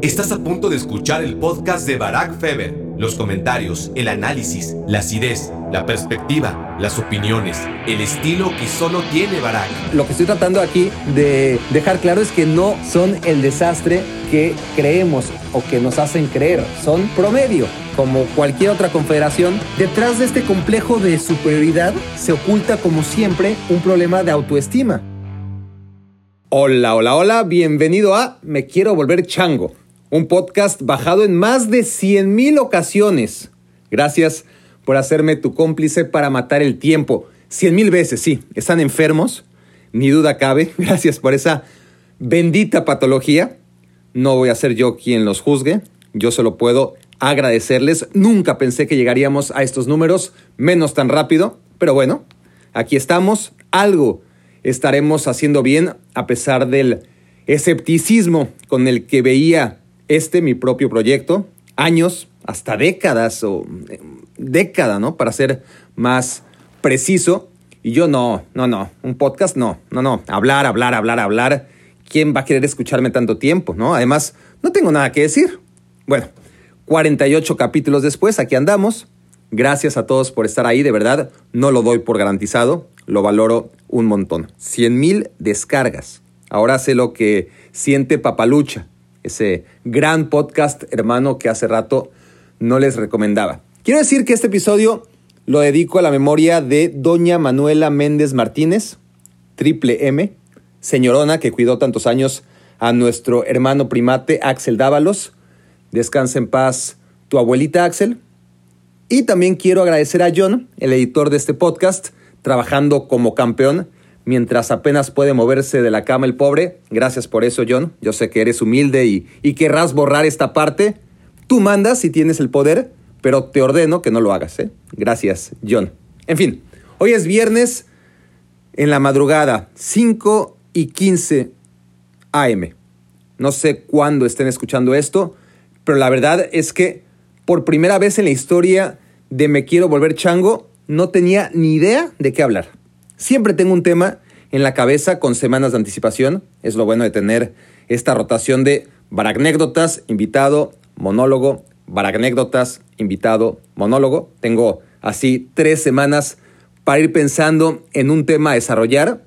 Estás a punto de escuchar el podcast de Barack Feber. Los comentarios, el análisis, la acidez, la perspectiva, las opiniones, el estilo que solo tiene Barack. Lo que estoy tratando aquí de dejar claro es que no son el desastre que creemos o que nos hacen creer, son promedio. Como cualquier otra confederación, detrás de este complejo de superioridad se oculta como siempre un problema de autoestima. Hola, hola, hola, bienvenido a Me Quiero Volver Chango, un podcast bajado en más de 100.000 ocasiones. Gracias por hacerme tu cómplice para matar el tiempo. 100.000 veces, sí, están enfermos, ni duda cabe. Gracias por esa bendita patología. No voy a ser yo quien los juzgue, yo solo puedo agradecerles. Nunca pensé que llegaríamos a estos números, menos tan rápido, pero bueno, aquí estamos, algo estaremos haciendo bien a pesar del escepticismo con el que veía este mi propio proyecto, años, hasta décadas o eh, década, ¿no? Para ser más preciso. Y yo no, no, no, un podcast no, no, no, hablar, hablar, hablar, hablar. ¿Quién va a querer escucharme tanto tiempo, no? Además, no tengo nada que decir. Bueno, 48 capítulos después, aquí andamos. Gracias a todos por estar ahí, de verdad, no lo doy por garantizado, lo valoro un montón. 100 mil descargas. Ahora sé lo que siente Papalucha, ese gran podcast hermano que hace rato no les recomendaba. Quiero decir que este episodio lo dedico a la memoria de doña Manuela Méndez Martínez, triple M, señorona que cuidó tantos años a nuestro hermano primate Axel Dávalos. Descansa en paz tu abuelita Axel. Y también quiero agradecer a John, el editor de este podcast, trabajando como campeón mientras apenas puede moverse de la cama el pobre. Gracias por eso, John. Yo sé que eres humilde y, querrás borrar esta parte. Tú mandas si tienes el poder, pero te ordeno que no lo hagas. ¿eh? Gracias, John. En fin, hoy es viernes en la madrugada, 5 y 15 AM. No sé cuándo estén escuchando esto, pero la verdad es que por primera vez en la historia de Me Quiero Volver Chango, no tenía ni idea de qué hablar. Siempre tengo un tema en la cabeza con semanas de anticipación. Es lo bueno de tener esta rotación de baracnécdotas, invitado, monólogo, baracnécdotas, invitado, monólogo. Tengo así tres semanas para ir pensando en un tema a desarrollar.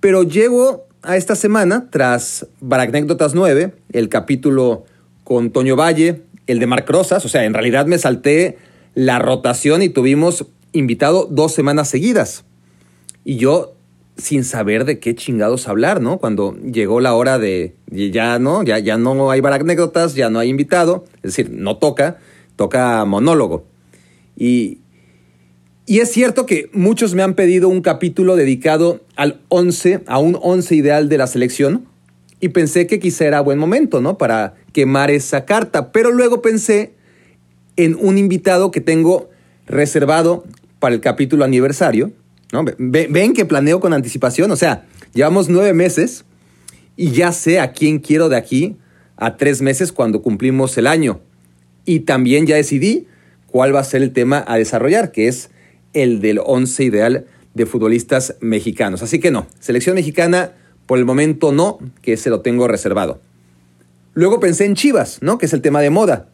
Pero llego a esta semana tras Baracnécdotas 9, el capítulo con Toño Valle, el de Marc Rosas. O sea, en realidad me salté la rotación y tuvimos invitado dos semanas seguidas. Y yo sin saber de qué chingados hablar, ¿no? Cuando llegó la hora de ya no, ya, no hay anécdotas, ya no hay invitado, es decir, no toca, toca monólogo. Y, y es cierto que muchos me han pedido un capítulo dedicado al 11, a un 11 ideal de la selección, y pensé que quizá era buen momento, ¿no? Para quemar esa carta, pero luego pensé en un invitado que tengo reservado para el capítulo aniversario, Ven que planeo con anticipación, o sea, llevamos nueve meses y ya sé a quién quiero de aquí a tres meses cuando cumplimos el año. Y también ya decidí cuál va a ser el tema a desarrollar, que es el del once ideal de futbolistas mexicanos. Así que no, selección mexicana por el momento no, que se lo tengo reservado. Luego pensé en Chivas, ¿no? Que es el tema de moda.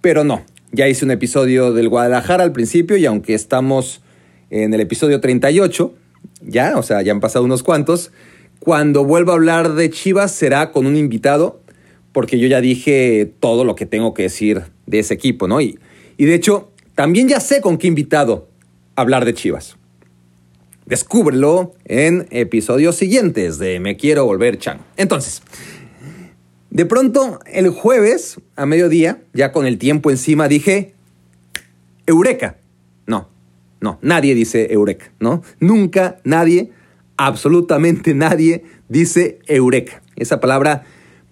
Pero no, ya hice un episodio del Guadalajara al principio y aunque estamos en el episodio 38, ya, o sea, ya han pasado unos cuantos. Cuando vuelva a hablar de Chivas será con un invitado, porque yo ya dije todo lo que tengo que decir de ese equipo, ¿no? Y, y de hecho, también ya sé con qué invitado hablar de Chivas. Descúbrelo en episodios siguientes de Me Quiero Volver Chan. Entonces, de pronto, el jueves a mediodía, ya con el tiempo encima, dije, Eureka. No, nadie dice Eureka, ¿no? Nunca nadie, absolutamente nadie dice Eureka. Esa palabra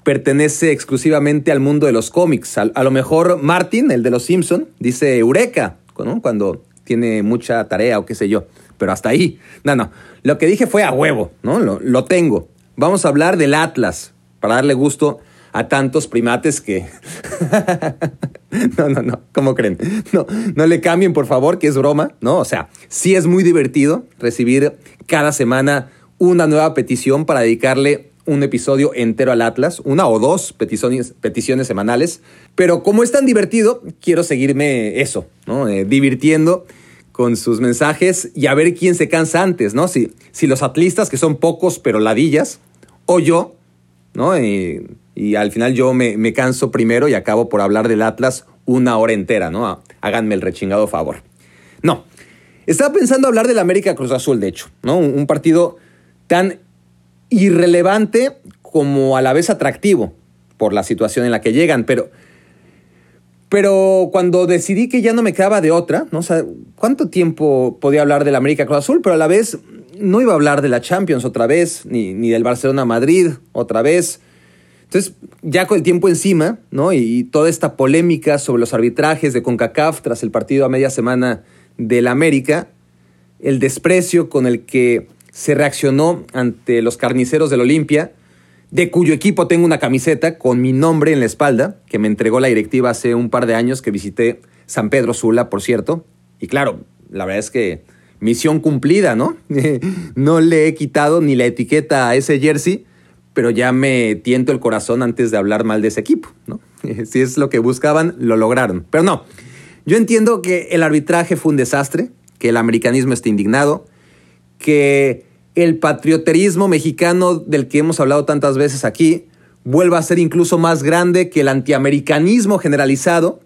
pertenece exclusivamente al mundo de los cómics. A, lo mejor Martin, el de los Simpson, dice Eureka, ¿no? Cuando tiene mucha tarea o qué sé yo. Pero hasta ahí. No, no. Lo que dije fue a huevo, ¿no? Lo, lo tengo. Vamos a hablar del Atlas para darle gusto a tantos primates que... no, no, no, ¿cómo creen? No, no le cambien, por favor, que es broma, ¿no? O sea, sí es muy divertido recibir cada semana una nueva petición para dedicarle un episodio entero al Atlas, una o dos peticiones, peticiones semanales, pero como es tan divertido, quiero seguirme eso, ¿no? Eh, divirtiendo con sus mensajes y a ver quién se cansa antes, ¿no? Si, si los atlistas, que son pocos pero ladillas, o yo, ¿no? Y, al final yo me, me, canso primero y acabo por hablar del Atlas una hora entera, ¿no? Háganme el rechingado favor. No, estaba pensando hablar del América Cruz Azul, de hecho, ¿no? Un, partido tan irrelevante como a la vez atractivo por la situación en la que llegan, pero pero cuando decidí que ya no me quedaba de otra, ¿no? sé ¿cuánto tiempo podía hablar del América Cruz Azul? Pero a la vez no iba a hablar de la Champions otra vez, ni, ni del Barcelona Madrid otra vez. Entonces, ya con el tiempo encima, ¿no? Y, toda esta polémica sobre los arbitrajes de CONCACAF tras el partido a media semana del América, el desprecio con el que se reaccionó ante los carniceros del Olimpia, de cuyo equipo tengo una camiseta con mi nombre en la espalda, que me entregó la directiva hace un par de años que visité San Pedro Sula, por cierto. Y claro, la verdad es que misión cumplida, ¿no? no le he quitado ni la etiqueta a ese jersey, pero ya me tiento el corazón antes de hablar mal de ese equipo, ¿no? si es lo que buscaban, lo lograron. Pero no, yo entiendo que el arbitraje fue un desastre, que el americanismo está indignado, que el patrioterismo mexicano del que hemos hablado tantas veces aquí vuelva a ser incluso más grande que el antiamericanismo generalizado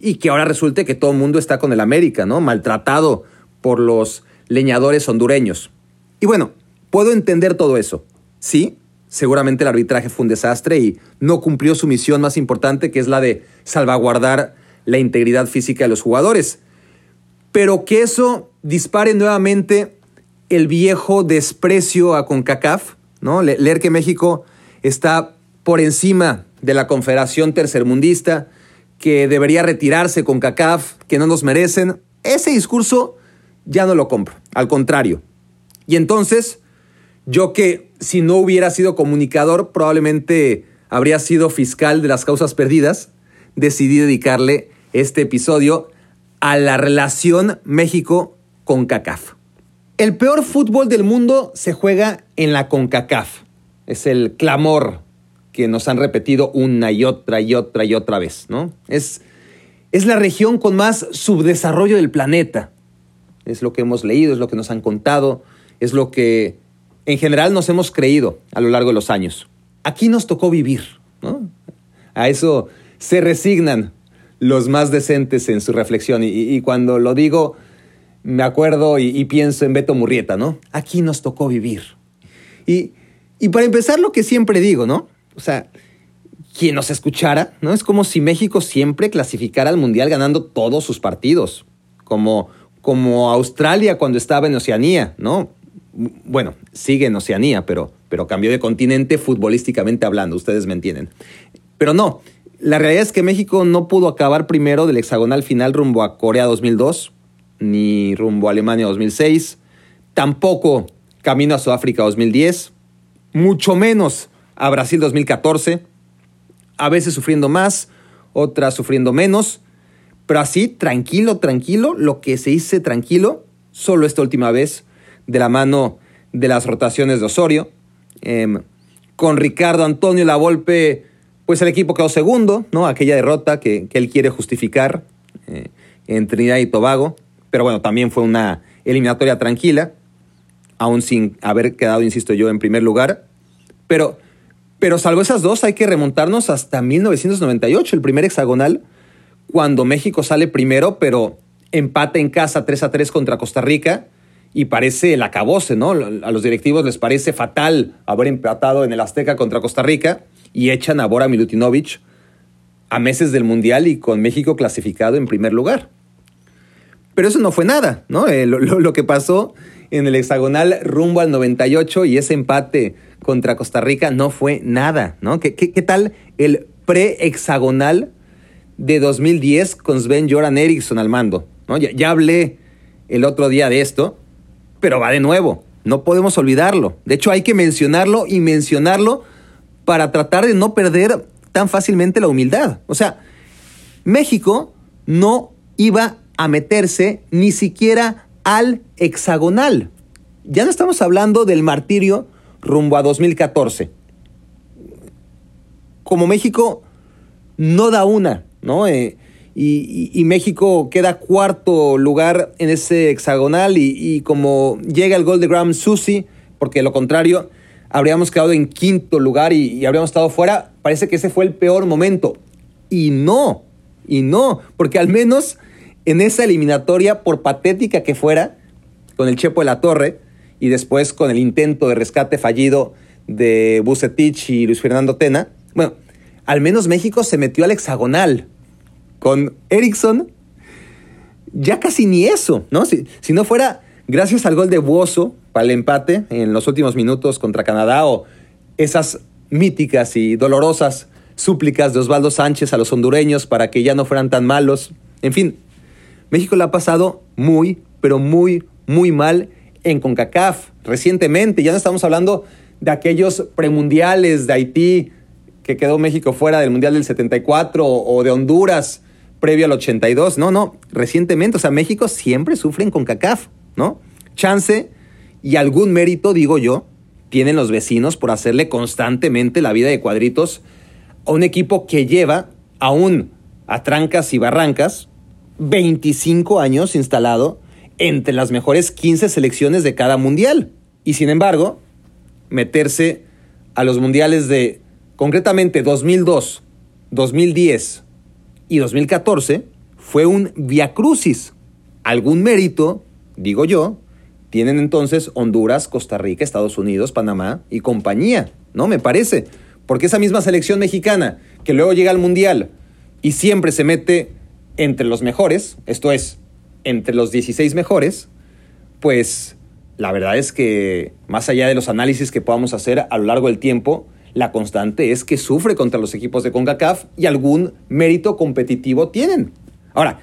y que ahora resulte que todo el mundo está con el América, ¿no? Maltratado por los leñadores hondureños. Y bueno, puedo entender todo eso. Sí, seguramente el arbitraje fue un desastre y no cumplió su misión más importante, que es la de salvaguardar la integridad física de los jugadores. Pero que eso dispare nuevamente el viejo desprecio a CONCACAF, ¿no? leer que México está por encima de la Confederación Tercermundista, que debería retirarse CONCACAF, que no nos merecen. Ese discurso ya no lo compro, al contrario. Y entonces, yo que si no hubiera sido comunicador, probablemente habría sido fiscal de las causas perdidas, decidí dedicarle este episodio a la relación México con CACAF. El peor fútbol del mundo se juega en la CONCACAF. Es el clamor que nos han repetido una y otra y otra y otra vez, ¿no? Es, es la región con más subdesarrollo del planeta. Es lo que hemos leído, es lo que nos han contado, es lo que en general nos hemos creído a lo largo de los años. Aquí nos tocó vivir, ¿no? A eso se resignan los más decentes en su reflexión. y cuando lo digo, me acuerdo y, pienso en Beto Murrieta, ¿no? Aquí nos tocó vivir. Y, y para empezar, lo que siempre digo, ¿no? O sea, quien nos escuchara, ¿no? Es como si México siempre clasificara al Mundial ganando todos sus partidos, como, como Australia cuando estaba en Oceanía, ¿no? Bueno, sigue en Oceanía, pero, pero cambió de continente futbolísticamente hablando, ustedes me entienden. Pero no, la realidad es que México no pudo acabar primero del hexagonal final rumbo a Corea 2002, ni rumbo a Alemania 2006, tampoco camino a Sudáfrica 2010, mucho menos a Brasil 2014, a veces sufriendo más, otras sufriendo menos, pero así, tranquilo, tranquilo, lo que se hice tranquilo, solo esta última vez, de la mano de las rotaciones de Osorio. Em, con Ricardo Antonio Lavolpe, pues el equipo quedó segundo, ¿no? Aquella derrota que, él quiere justificar eh, en Trinidad y Tobago. Pero bueno, también fue una eliminatoria tranquila, aún sin haber quedado, insisto yo, en primer lugar. Pero, pero salvo esas dos, hay que remontarnos hasta 1998, el primer hexagonal, cuando México sale primero, pero empata en casa 3 a 3 contra Costa Rica y parece el acabose, ¿no? A los directivos les parece fatal haber empatado en el Azteca contra Costa Rica y echan a Bora Milutinovic a meses del Mundial y con México clasificado en primer lugar. Pero eso no fue nada, ¿no? Eh, lo, que pasó en el hexagonal rumbo al 98 y ese empate contra Costa Rica no fue nada, ¿no? ¿Qué, tal el pre-hexagonal de 2010 con Sven Joran Eriksson al mando? ya hablé el otro día de esto, pero va de nuevo. No podemos olvidarlo. De hecho, hay que mencionarlo y mencionarlo para tratar de no perder tan fácilmente la humildad. O sea, México no iba a meterse ni siquiera al hexagonal. Ya no estamos hablando del martirio rumbo a 2014, como México no da una, ¿no? Eh, y, México queda cuarto lugar en ese hexagonal y, como llega el gol de Graham Susi, porque lo contrario, habríamos quedado en quinto lugar y, habríamos estado fuera, parece que ese fue el peor momento. Y no, y no, porque al menos en esa eliminatoria, por patética que fuera, con el Chepo de la Torre y después con el intento de rescate fallido de Bucetich y Luis Fernando Tena, bueno, al menos México se metió al hexagonal con Erickson, ya casi ni eso, ¿no? Si, si no fuera gracias al gol de Buoso para el empate en los últimos minutos contra Canadá o esas míticas y dolorosas súplicas de Osvaldo Sánchez a los hondureños para que ya no fueran tan malos. En fin, México la ha pasado muy, pero muy, muy mal en CONCACAF recientemente. Ya no estamos hablando de aquellos premundiales de Haití que quedó México fuera del Mundial del 74 o de Honduras previo al 82. No, no, recientemente. O sea, México siempre sufre en CONCACAF, ¿no? Chance y algún mérito, digo yo, tienen los vecinos por hacerle constantemente la vida de cuadritos a un equipo que lleva aún a trancas y barrancas 25 años instalado entre las mejores 15 selecciones de cada mundial. Y sin embargo, meterse a los mundiales de concretamente 2002, 2010 y 2014 fue un viacrucis. Algún mérito, digo yo, tienen entonces Honduras, Costa Rica, Estados Unidos, Panamá y compañía, ¿no? Me parece. Porque esa misma selección mexicana que luego llega al Mundial y siempre se mete entre los mejores, esto es, entre los 16 mejores, pues la verdad es que más allá de los análisis que podamos hacer a lo largo del tiempo, la constante es que sufre contra los equipos de CONCACAF y algún mérito competitivo tienen. Ahora,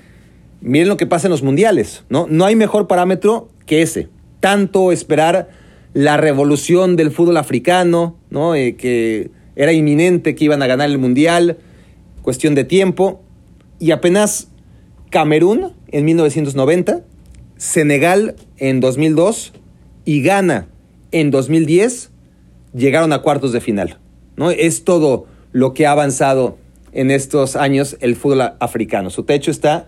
miren lo que pasa en los mundiales, ¿no? No hay mejor parámetro que ese. Tanto esperar la revolución del fútbol africano, ¿no? Eh, que era inminente que iban a ganar el mundial, cuestión de tiempo, y apenas Camerún en 1990, Senegal en 2002 y Ghana en 2010 llegaron a cuartos de final. ¿no? Es todo lo que ha avanzado en estos años el fútbol africano. Su techo está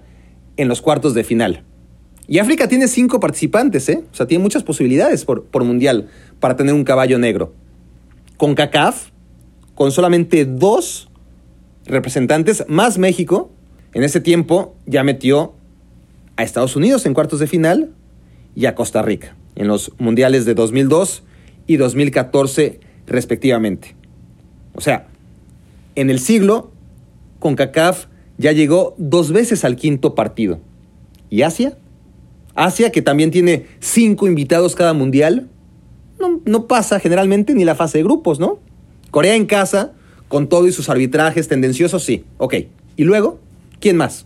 en los cuartos de final. Y África tiene cinco participantes, ¿eh? O sea, tiene muchas posibilidades por, por mundial para tener un caballo negro. Con CACAF, con solamente dos representantes, más México, en ese tiempo ya metió a Estados Unidos en cuartos de final y a Costa Rica en los mundiales de 2002 y 2014 respectivamente. O sea, en el siglo, CONCACAF ya llegó dos veces al quinto partido. ¿Y Asia? Asia, que también tiene cinco invitados cada mundial, no, no, pasa generalmente ni la fase de grupos, ¿no? Corea en casa, con todo y sus arbitrajes tendenciosos, sí, ok. ¿Y luego? ¿Quién más?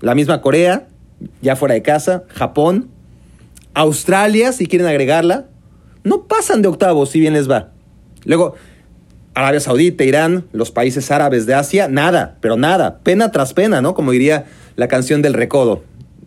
La misma Corea, ya fuera de casa, Japón, Australia, si quieren agregarla, no pasan de octavos si bien les va. Luego, Arabia Saudita, Irán, los países árabes de Asia, nada, pero nada, pena tras pena, ¿no? Como diría la canción del recodo,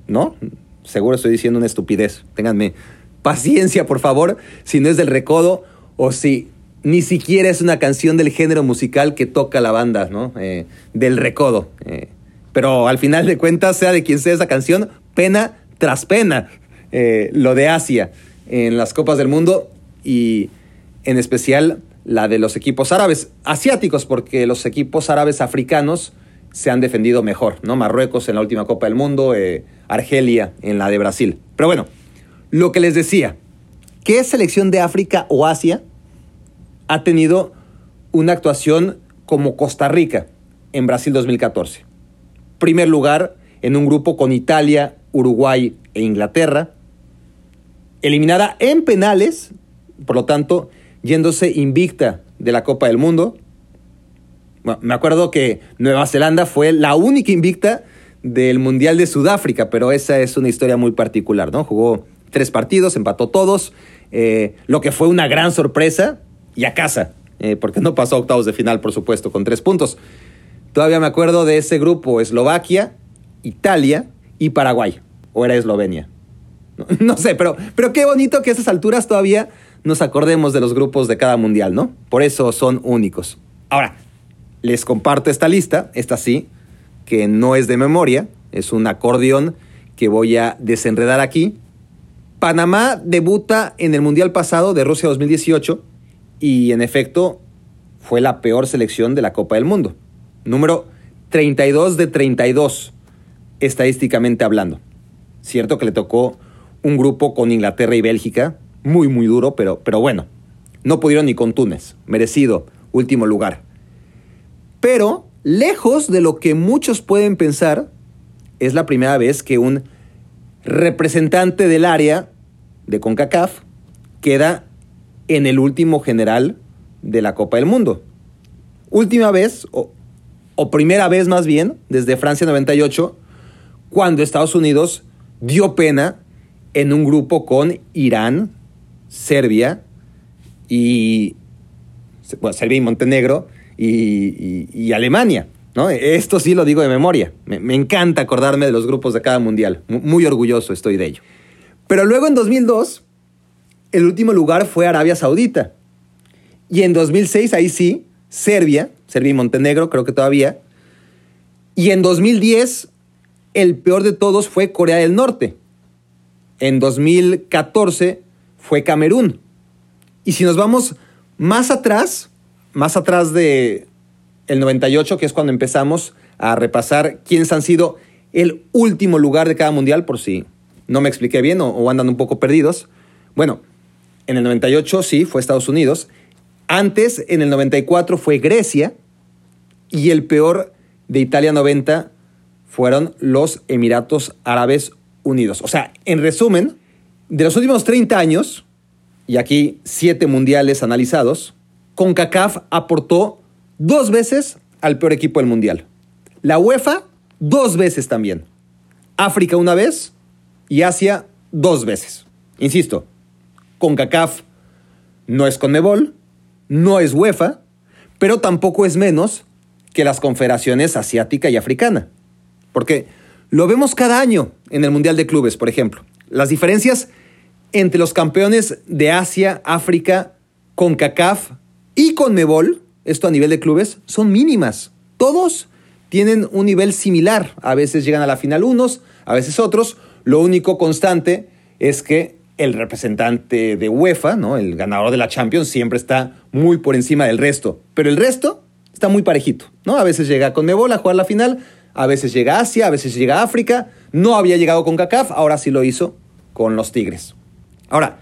¿no? Seguro estoy diciendo una estupidez. Ténganme paciencia, por favor, si no es del recodo o si ni siquiera es una canción del género musical que toca la banda, ¿no? Eh, del recodo. Eh, pero al final de cuentas, sea de quien sea esa canción, pena tras pena, eh, lo de Asia en las Copas del Mundo y en especial la de los equipos árabes, asiáticos, porque los equipos árabes africanos se han defendido mejor, ¿no? Marruecos en la última Copa del Mundo, eh, Argelia en la de Brasil. Pero bueno, lo que les decía, ¿qué selección de África o Asia ha tenido una actuación como Costa Rica en Brasil 2014? Primer lugar en un grupo con Italia, Uruguay e Inglaterra, eliminada en penales, por lo tanto, yéndose invicta de la Copa del Mundo. me acuerdo que Nueva Zelanda fue la única invicta del Mundial de Sudáfrica, pero esa es una historia muy particular, ¿no? Jugó tres partidos, empató todos, eh, lo que fue una gran sorpresa, y a casa, eh, porque no pasó a octavos de final, por supuesto, con tres puntos. Todavía me acuerdo de ese grupo, Eslovaquia, Italia y Paraguay, o era Eslovenia. No, sé, pero, pero qué bonito que a esas alturas todavía nos acordemos de los grupos de cada mundial, ¿no? Por eso son únicos. Ahora, Les comparto esta lista, esta sí, que no es de memoria, es un acordeón que voy a desenredar aquí. Panamá debuta en el Mundial pasado de Rusia 2018 y en efecto fue la peor selección de la Copa del Mundo. Número 32 de 32, estadísticamente hablando. Cierto que le tocó un grupo con Inglaterra y Bélgica, muy muy duro, pero, pero bueno, no pudieron ni con Túnez, merecido último lugar. Pero, lejos de lo que muchos pueden pensar, es la primera vez que un representante del área de CONCACAF queda en el último general de la Copa del Mundo. Última vez, o, o primera vez más bien, desde Francia 98, cuando Estados Unidos dio pena en un grupo con Irán, Serbia y bueno, Serbia y Montenegro y, Alemania. ¿no? Esto sí lo digo de memoria. Me, encanta acordarme de los grupos de cada mundial. Muy, orgulloso estoy de ello. Pero luego en 2002, el último lugar fue Arabia Saudita. Y en 2006, ahí sí, Serbia, Serbia y Montenegro, creo que todavía. Y en 2010, el peor de todos fue Corea del Norte. En 2014 fue Camerún. Y si nos vamos más atrás, más atrás de el 98, que es cuando empezamos a repasar quiénes han sido el último lugar de cada mundial, por si no me expliqué bien o, andan un poco perdidos. Bueno, en el 98 sí, fue Estados Unidos. Antes, en el 94, fue Grecia. Y el peor de Italia 90 fueron los Emiratos Árabes Unidos. O sea, en resumen, de los últimos 30 años, y aquí siete mundiales analizados, CONCACAF aportó dos veces al peor equipo del mundial. La UEFA dos veces también. África una vez y Asia dos veces. Insisto, CONCACAF no es CONMEBOL, no es UEFA, pero tampoco es menos que las confederaciones asiática y africana. Porque lo vemos cada año en el Mundial de Clubes, por ejemplo. Las diferencias entre los campeones de Asia, África, con CACAF y con Mebol, esto a nivel de clubes, son mínimas. Todos tienen un nivel similar. A veces llegan a la final unos, a veces otros. Lo único constante es que el representante de UEFA, ¿no? el ganador de la Champions, siempre está muy por encima del resto. Pero el resto está muy parejito. ¿no? A veces llega con Mebol a jugar la final, a veces llega a Asia, a veces llega a África. No había llegado con CACAF, ahora sí lo hizo con los Tigres. Ahora,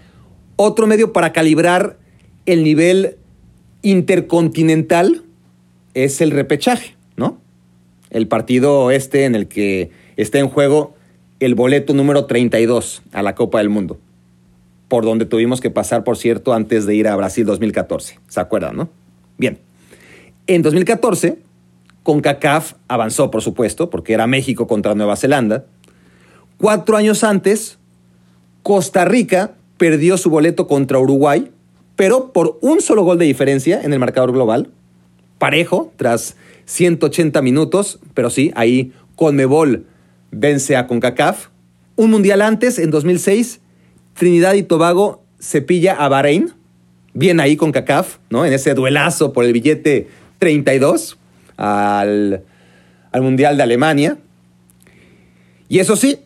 otro medio para calibrar el nivel intercontinental es el repechaje, ¿no? El partido este en el que está en juego el boleto número 32 a la Copa del Mundo, por donde tuvimos que pasar, por cierto, antes de ir a Brasil 2014. ¿Se acuerdan, no? Bien. En 2014, CONCACAF avanzó, por supuesto, porque era México contra Nueva Zelanda. Cuatro años antes, Costa Rica perdió su boleto contra Uruguay, pero por un solo gol de diferencia en el marcador global, parejo, tras 180 minutos, pero sí, ahí Conmebol vence a CONCACAF. Un mundial antes, en 2006, Trinidad y Tobago se pilla a Bahrein, bien ahí con CACAF, ¿no? En ese duelazo por el billete 32 al, al Mundial de Alemania. Y eso sí,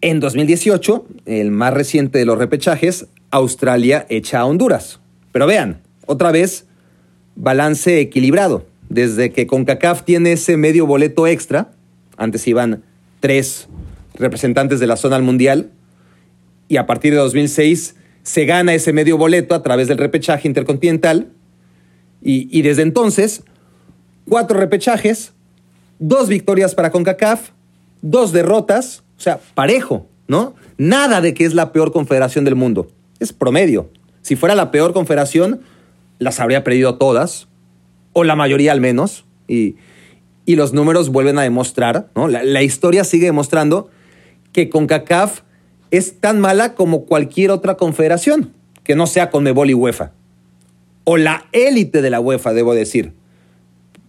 en 2018, el más reciente de los repechajes, Australia echa a Honduras. Pero vean, otra vez, balance equilibrado. Desde que CONCACAF tiene ese medio boleto extra, antes iban tres representantes de la zona al Mundial, y a partir de 2006 se gana ese medio boleto a través del repechaje intercontinental, y, y desde entonces, cuatro repechajes, dos victorias para CONCACAF, dos derrotas, o sea, parejo, ¿no? Nada de que es la peor confederación del mundo. Es promedio. Si fuera la peor confederación, las habría perdido todas, o la mayoría al menos, y, los números vuelven a demostrar, ¿no? La, historia sigue demostrando que CONCACAF es tan mala como cualquier otra confederación, que no sea CONMEBOL y UEFA. O la élite de la UEFA, debo decir.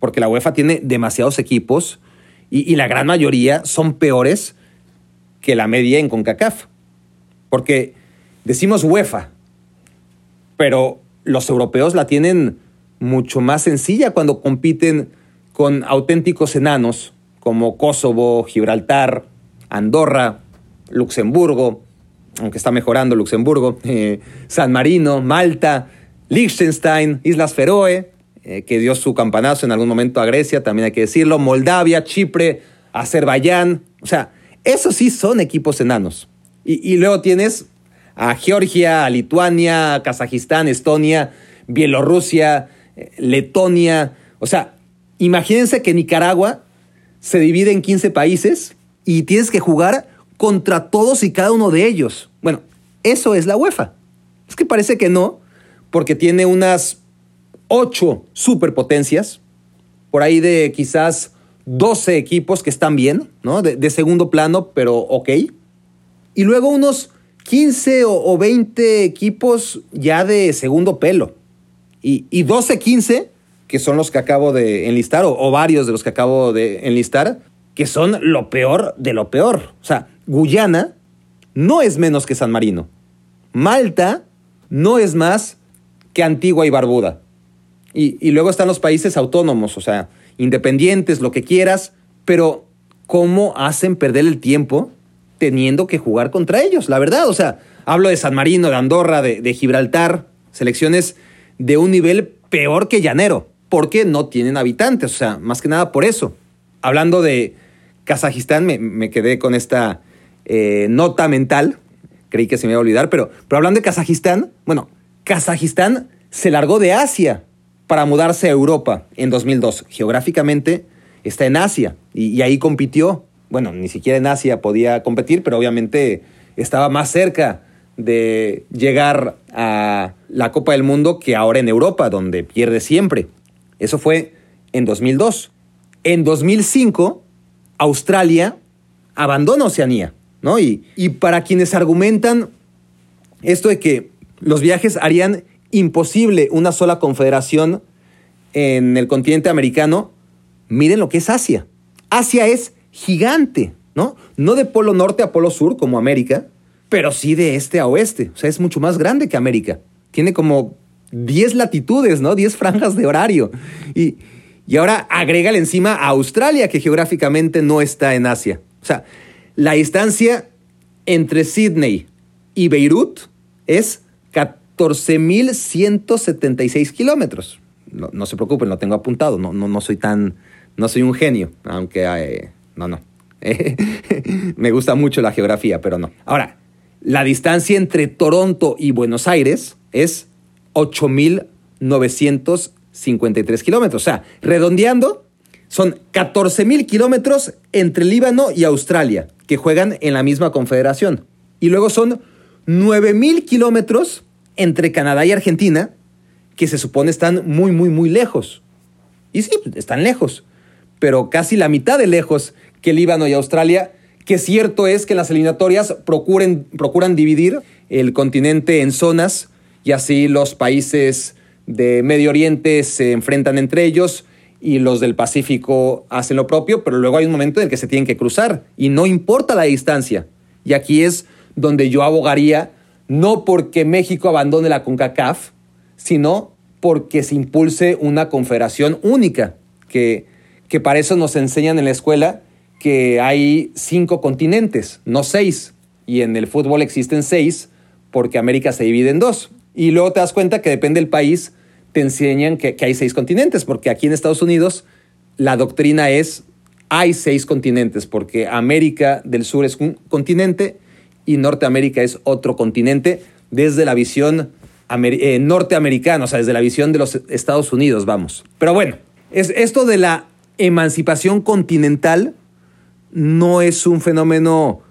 Porque la UEFA tiene demasiados equipos y, la gran mayoría son peores que la media en CONCACAF. Porque decimos UEFA, pero los europeos la tienen mucho más sencilla cuando compiten con auténticos enanos como Kosovo, Gibraltar, Andorra, Luxemburgo, aunque está mejorando Luxemburgo, eh, San Marino, Malta, Liechtenstein, Islas Feroe, eh, que dio su campanazo en algún momento a Grecia, también hay que decirlo, Moldavia, Chipre, Azerbaiyán, o sea, esos sí son equipos enanos. Y, luego tienes a Georgia, a Lituania, a Kazajistán, Estonia, Bielorrusia, eh, Letonia, o sea, imagínense que Nicaragua se divide en 15 países y tienes que jugar contra todos y cada uno de ellos. Bueno, eso es la UEFA. Es que parece que no, porque tiene unas ocho superpotencias, por ahí de quizás 12 equipos que están bien, ¿no? De, segundo plano, pero ok. Y luego unos 15 o, 20 equipos ya de segundo pelo. Y, y 12, 15, que son los que acabo de enlistar, o, o varios de los que acabo de enlistar, que son lo peor de lo peor. O sea, Guyana no es menos que San Marino. Malta no es más que Antigua y Barbuda. Y, luego están los países autónomos, o sea, independientes, lo que quieras, pero ¿cómo hacen perder el tiempo teniendo que jugar contra ellos? La verdad, o sea, hablo de San Marino, de Andorra, de, Gibraltar, selecciones de un nivel peor que llanero, porque no tienen habitantes, o sea, más que nada por eso. Hablando de Kazajistán, me quedé con esta eh, nota mental. Creí que se me iba a olvidar, pero, pero hablando de Kazajistán, bueno, Kazajistán se largó de Asia para mudarse a Europa en 2002. Geográficamente está en Asia y, ahí compitió. Bueno, ni siquiera en Asia podía competir, pero obviamente estaba más cerca de llegar a la Copa del Mundo que ahora en Europa, donde pierde siempre. Eso fue en 2002. En 2005, Australia abandona Oceanía ¿no? Y, y para quienes argumentan esto de que los viajes harían imposible una sola confederación en el continente americano, miren lo que es Asia. Asia es gigante, ¿no? No de polo norte a polo sur como América, pero sí de este a oeste. O sea, es mucho más grande que América. Tiene como 10 latitudes, ¿no? 10 franjas de horario. Y, y ahora agrégale encima a Australia, que geográficamente no está en Asia. O sea, la distancia entre Sydney y Beirut es 14.176 kilómetros. No, se preocupen, lo tengo apuntado. No, no, no soy tan. No soy un genio, aunque. Eh, no, no. Me gusta mucho la geografía, pero no. Ahora, la distancia entre Toronto y Buenos Aires es 8.953 kilómetros. O sea, redondeando, son 14.000 kilómetros entre Líbano y Australia que juegan en la misma confederación. Y luego son 9.000 kilómetros entre Canadá y Argentina, que se supone están muy, muy, muy lejos. Y sí, están lejos, pero casi la mitad de lejos que Líbano y Australia, que cierto es que las eliminatorias procuren, procuran dividir el continente en zonas y así los países de Medio Oriente se enfrentan entre ellos y los del Pacífico hacen lo propio, pero luego hay un momento en el que se tienen que cruzar y no importa la distancia. Y aquí es donde yo abogaría, no porque México abandone la CONCACAF, sino porque se impulse una confederación única, que, que para eso nos enseñan en la escuela que hay cinco continentes, no seis. Y en el fútbol existen seis porque América se divide en dos. Y luego te das cuenta que depende del país, te enseñan que, hay seis continentes, porque aquí en Estados Unidos la doctrina es hay seis continentes, porque América del Sur es un continente y Norteamérica es otro continente desde la visión eh, norteamericana, o sea, desde la visión de los Estados Unidos, vamos. Pero bueno, es, esto de la emancipación continental no es un fenómeno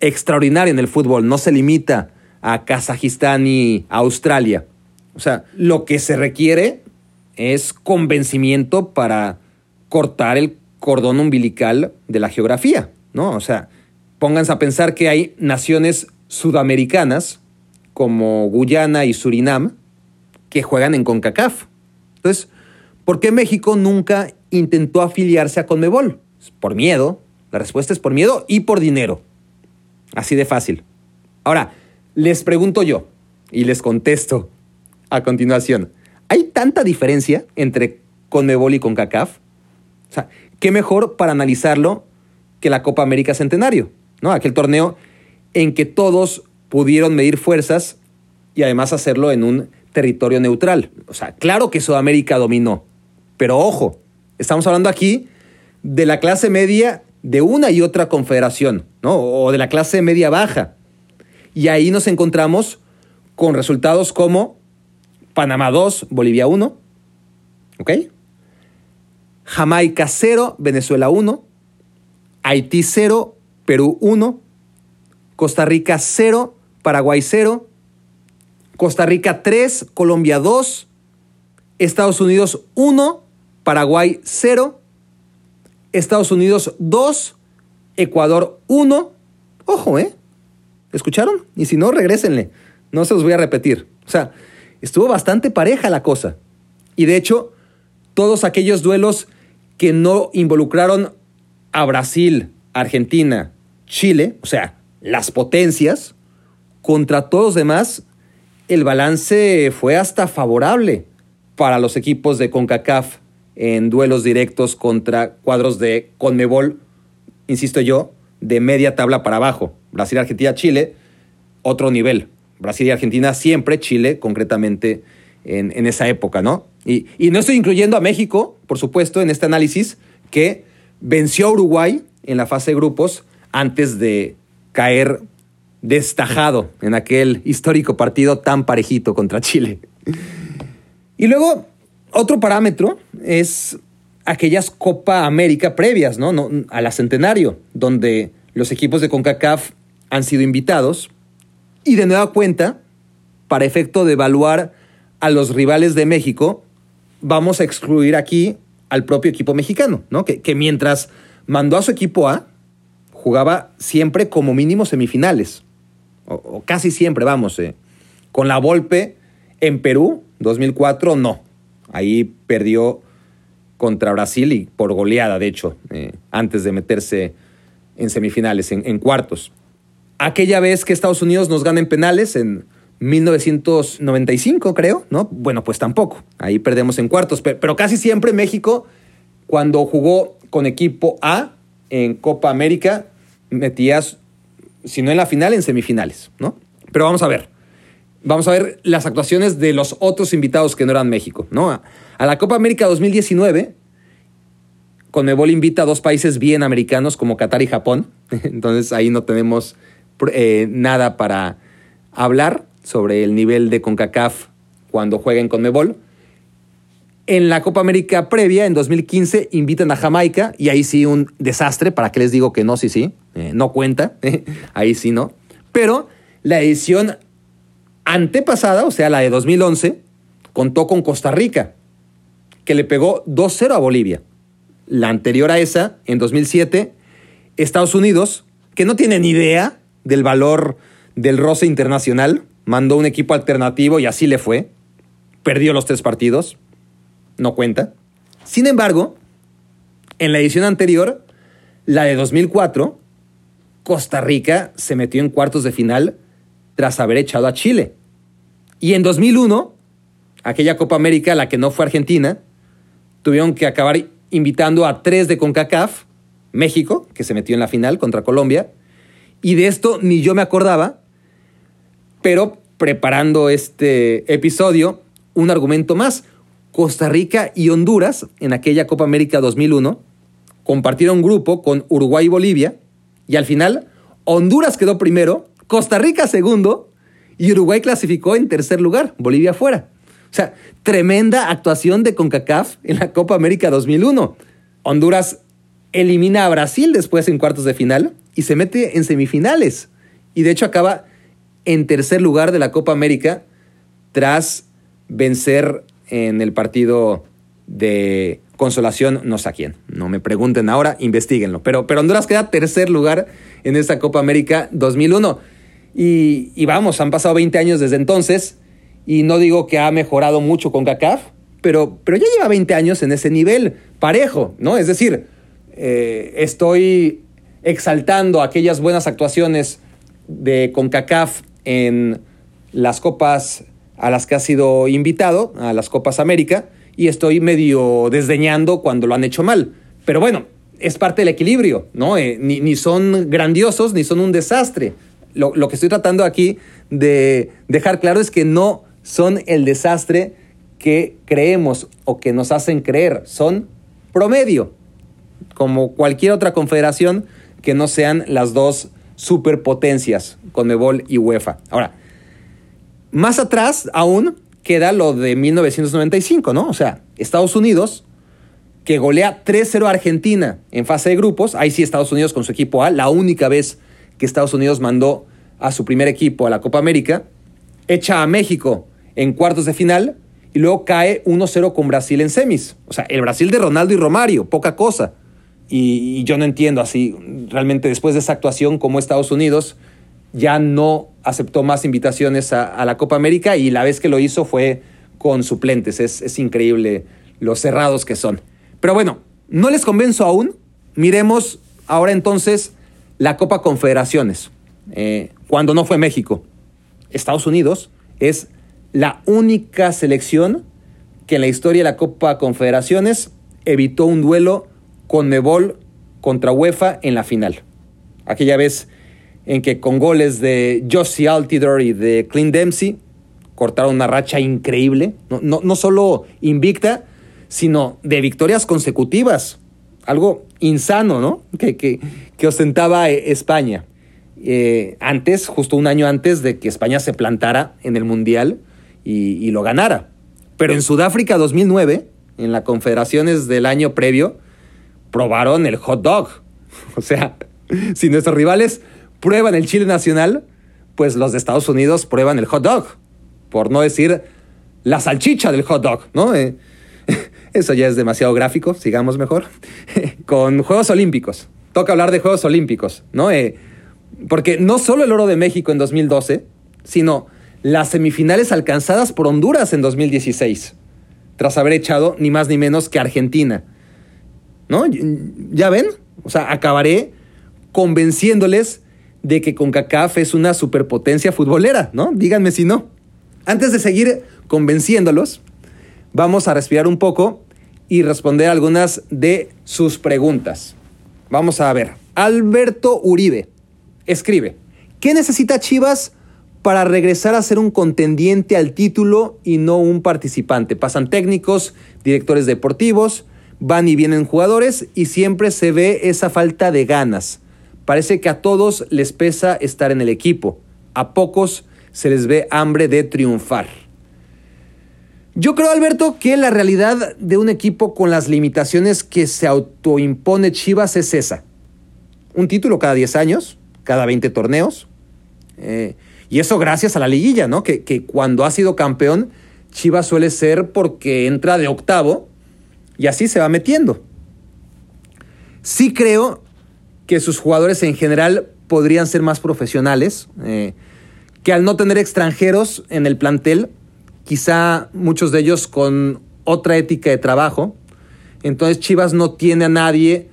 extraordinario en el fútbol, no se limita a Kazajistán y a Australia. O sea, lo que se requiere es convencimiento para cortar el cordón umbilical de la geografía, ¿no? O sea, pónganse a pensar que hay naciones sudamericanas como Guyana y Surinam que juegan en CONCACAF. Entonces, ¿por qué México nunca intentó afiliarse a CONMEBOL? Por miedo. La respuesta es por miedo y por dinero. Así de fácil. Ahora, les pregunto yo y les contesto a continuación. hay tanta diferencia entre Conmebol y CONCACAF. O sea, qué mejor para analizarlo que la Copa América Centenario, ¿no? Aquel torneo en que todos pudieron medir fuerzas y además hacerlo en un territorio neutral. O sea, claro que Sudamérica dominó, pero ojo, estamos hablando aquí de la clase media de una y otra confederación, ¿no? O de la clase media baja. Y ahí nos encontramos con resultados como Panamá 2, Bolivia 1, ¿ok? Jamaica 0, Venezuela 1, Haití 0, Perú 1, Costa Rica 0, Paraguay 0, Costa Rica 3, Colombia 2, Estados Unidos 1, Paraguay 0, Estados Unidos 2, Ecuador 1. Ojo, ¿eh? ¿Escucharon? Y si no, regrésenle. No se los voy a repetir. O sea, estuvo bastante pareja la cosa. Y de hecho, todos aquellos duelos que no involucraron a Brasil, Argentina, Chile, o sea, las potencias, contra todos los demás, el balance fue hasta favorable para los equipos de CONCACAF en duelos directos contra cuadros de CONMEBOL, insisto yo, de media tabla para abajo. Brasil, Argentina, Chile, otro nivel. Brasil y Argentina siempre, Chile concretamente en, esa época, ¿no? Y, y, no estoy incluyendo a México, por supuesto, en este análisis, que venció a Uruguay en la fase de grupos antes de caer destajado en aquel histórico partido tan parejito contra Chile. Y luego, otro parámetro es aquellas Copa América previas, ¿no? ¿no? A la Centenario, donde los equipos de CONCACAF han sido invitados y de nueva cuenta, para efecto de evaluar a los rivales de México, vamos a excluir aquí al propio equipo mexicano, ¿no? Que, que mientras mandó a su equipo A, jugaba siempre como mínimo semifinales, o, casi siempre, vamos. Eh. Con la Volpe en Perú, 2004, no. Ahí perdió contra Brasil y por goleada, de hecho, eh, antes de meterse en semifinales, en cuartos aquella vez que Estados Unidos nos gana en penales en 1995, creo, ¿no? Bueno, pues tampoco. Ahí perdemos en cuartos. Pero, casi siempre México, cuando jugó con equipo A en Copa América, metías, si no en la final, en semifinales, ¿no? Pero vamos a ver. Vamos a ver las actuaciones de los otros invitados que no eran México, ¿no? A la Copa América 2019, Conmebol invita a dos países bien americanos como Qatar y Japón. Entonces ahí no tenemos eh, nada para hablar sobre el nivel de CONCACAF cuando jueguen con Mebol. En la Copa América previa, en 2015, invitan a Jamaica y ahí sí un desastre, ¿para qué les digo que no? Sí, sí, eh, no cuenta, ahí sí no. Pero la edición antepasada, o sea, la de 2011, contó con Costa Rica, que le pegó 2-0 a Bolivia. La anterior a esa, en 2007, Estados Unidos, que no tiene ni idea del valor del roce internacional, mandó un equipo alternativo y así le fue. Perdió los tres partidos, no cuenta. Sin embargo, en la edición anterior, la de 2004, Costa Rica se metió en cuartos de final tras haber echado a Chile. Y en 2001, aquella Copa América, la que no fue Argentina, tuvieron que acabar invitando a tres de CONCACAF, México, que se metió en la final contra Colombia, y de esto ni yo me acordaba, pero preparando este episodio, un argumento más. Costa Rica y Honduras, en aquella Copa América 2001, compartieron grupo con Uruguay y Bolivia, y al final Honduras quedó primero, Costa Rica segundo, y Uruguay clasificó en tercer lugar, Bolivia fuera. O sea, tremenda actuación de CONCACAF en la Copa América 2001. Honduras elimina a Brasil después en cuartos de final y se mete en semifinales. Y de hecho acaba en tercer lugar de la Copa América tras vencer en el partido de consolación, no sé a quién. No me pregunten ahora, investiguenlo. Pero, pero Honduras queda tercer lugar en esta Copa América 2001. Y, vamos, han pasado 20 años desde entonces. Y no digo que ha mejorado mucho con CACAF, pero, pero ya lleva 20 años en ese nivel parejo, ¿no? Es decir, eh, estoy exaltando aquellas buenas actuaciones de CONCACAF en las copas a las que ha sido invitado, a las Copas América, y estoy medio desdeñando cuando lo han hecho mal. Pero bueno, es parte del equilibrio, ¿no? Eh, ni, son grandiosos ni son un desastre. Lo, lo, que estoy tratando aquí de dejar claro es que no son el desastre que creemos o que nos hacen creer, son promedio, como cualquier otra confederación que no sean las dos superpotencias, Conmebol y UEFA. Ahora, más atrás aún queda lo de 1995, ¿no? O sea, Estados Unidos que golea 3-0 a Argentina en fase de grupos. Ahí sí Estados Unidos con su equipo A, la única vez que Estados Unidos mandó a su primer equipo a la Copa América. Echa a México en cuartos de final y luego cae 1-0 con Brasil en semis. O sea, el Brasil de Ronaldo y Romario, poca cosa. Y, yo no entiendo así, realmente después de esa actuación, como Estados Unidos ya no aceptó más invitaciones a, la Copa América y la vez que lo hizo fue con suplentes. Es, es increíble lo cerrados que son. Pero bueno, no les convenzo aún. Miremos ahora entonces la Copa Confederaciones, eh, cuando no fue México. Estados Unidos es la única selección que en la historia de la Copa Confederaciones evitó un duelo con Mebol contra UEFA en la final. Aquella vez en que con goles de Josie Altidore y de Clint Dempsey cortaron una racha increíble, no, no, no solo invicta, sino de victorias consecutivas. Algo insano, ¿no? Que, que, ostentaba eh, España. Eh, antes, justo un año antes de que España se plantara en el Mundial y, lo ganara. Pero en Sudáfrica 2009, en las confederaciones del año previo, probaron el hot dog. O sea, si nuestros rivales prueban el chile nacional, pues los de Estados Unidos prueban el hot dog. Por no decir la salchicha del hot dog, ¿no? Eh, eso ya es demasiado gráfico, sigamos mejor. Con Juegos Olímpicos. Toca hablar de Juegos Olímpicos, ¿no? Eh, porque no solo el oro de México en 2012, sino las semifinales alcanzadas por Honduras en 2016, tras haber echado ni más ni menos que Argentina. ¿No? ¿Ya ven? O sea, acabaré convenciéndoles de que CONCACAF es una superpotencia futbolera, ¿no? Díganme si no. Antes de seguir convenciéndolos, vamos a respirar un poco y responder algunas de sus preguntas. Vamos a ver. Alberto Uribe escribe, ¿qué necesita Chivas para regresar a ser un contendiente al título y no un participante? Pasan técnicos, directores deportivos, van y vienen jugadores y siempre se ve esa falta de ganas. Parece que a todos les pesa estar en el equipo, a pocos se les ve hambre de triunfar. Yo creo, Alberto, que la realidad de un equipo con las limitaciones que se autoimpone Chivas es esa. Un título cada 10 años, cada 20 torneos. Eh, y eso gracias a la liguilla, ¿no? Que, que cuando ha sido campeón, Chivas suele ser porque entra de octavo y así se va metiendo. Sí creo que sus jugadores en general podrían ser más profesionales, eh, que al no tener extranjeros en el plantel, quizá muchos de ellos con otra ética de trabajo. Entonces Chivas no tiene a nadie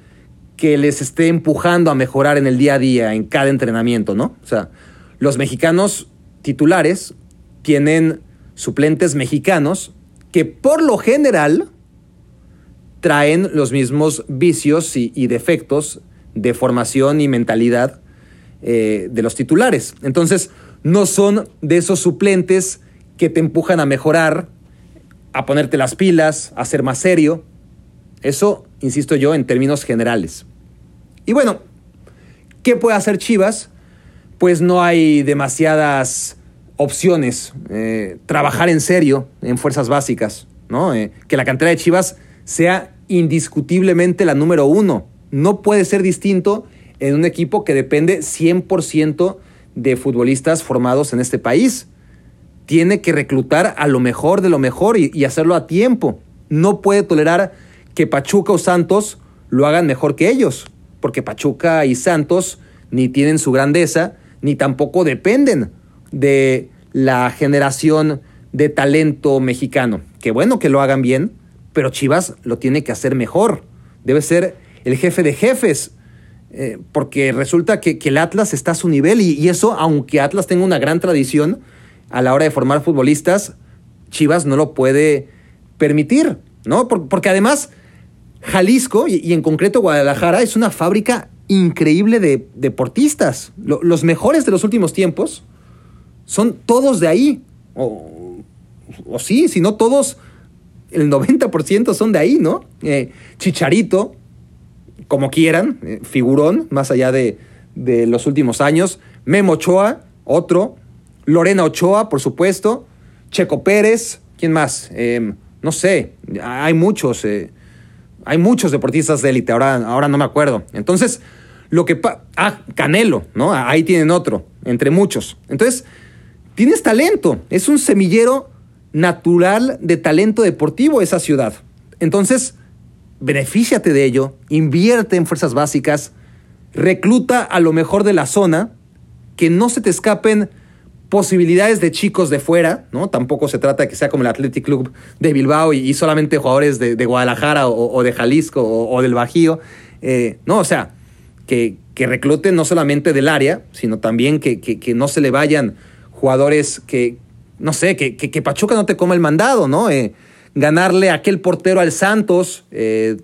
que les esté empujando a mejorar en el día a día, en cada entrenamiento, ¿no? O sea, los mexicanos titulares tienen suplentes mexicanos que por lo general traen los mismos vicios y, defectos de formación y mentalidad eh, de los titulares. Entonces, no son de esos suplentes que te empujan a mejorar, a ponerte las pilas, a ser más serio. Eso, insisto yo, en términos generales. Y bueno, ¿qué puede hacer Chivas? Pues no hay demasiadas opciones. Eh, trabajar en serio en fuerzas básicas, ¿no? Eh, que la cantera de Chivas sea indiscutiblemente la número uno. No puede ser distinto en un equipo que depende 100% de futbolistas formados en este país tiene que reclutar a lo mejor de lo mejor y, hacerlo a tiempo. No puede tolerar que Pachuca o Santos lo hagan mejor que ellos, porque Pachuca y Santos ni tienen su grandeza, ni tampoco dependen de la generación de talento mexicano. Qué bueno que lo hagan bien, pero Chivas lo tiene que hacer mejor. Debe ser el jefe de jefes, eh, porque resulta que, el Atlas está a su nivel y eso, aunque Atlas tenga una gran tradición, a la hora de formar futbolistas, Chivas no lo puede permitir, ¿no? porque además Jalisco y, en concreto Guadalajara es una fábrica increíble de deportistas. los mejores de los últimos tiempos son todos de ahí. O, sí, si no todos, el 90% son de ahí, ¿no? Eh, Chicharito, como quieran, eh, figurón, más allá de, de los últimos años. Memo Ochoa, otro. Lorena Ochoa, por supuesto. Checo Pérez, ¿quién más? Em, no sé, hay muchos, eh, hay muchos deportistas de élite, ahora, ahora no me acuerdo. Entonces, lo que... Ah, Canelo, ¿no? Ahí tienen otro, entre muchos. Entonces, tienes talento, es un semillero natural de talento deportivo esa ciudad. Entonces, benefíciate de ello, invierte en fuerzas básicas, recluta a lo mejor de la zona, que no se te escapen posibilidades de chicos de fuera, ¿no? Tampoco se trata de que sea como el Athletic Club de Bilbao y, solamente jugadores de, Guadalajara o, de Jalisco o, del Bajío. Eh, no, o sea, que, que, recluten no solamente del área, sino también que, que, no se le vayan jugadores que, no sé, que, Pachuca no te coma el mandado, ¿no? Eh, ganarle aquel portero al Santos, eh,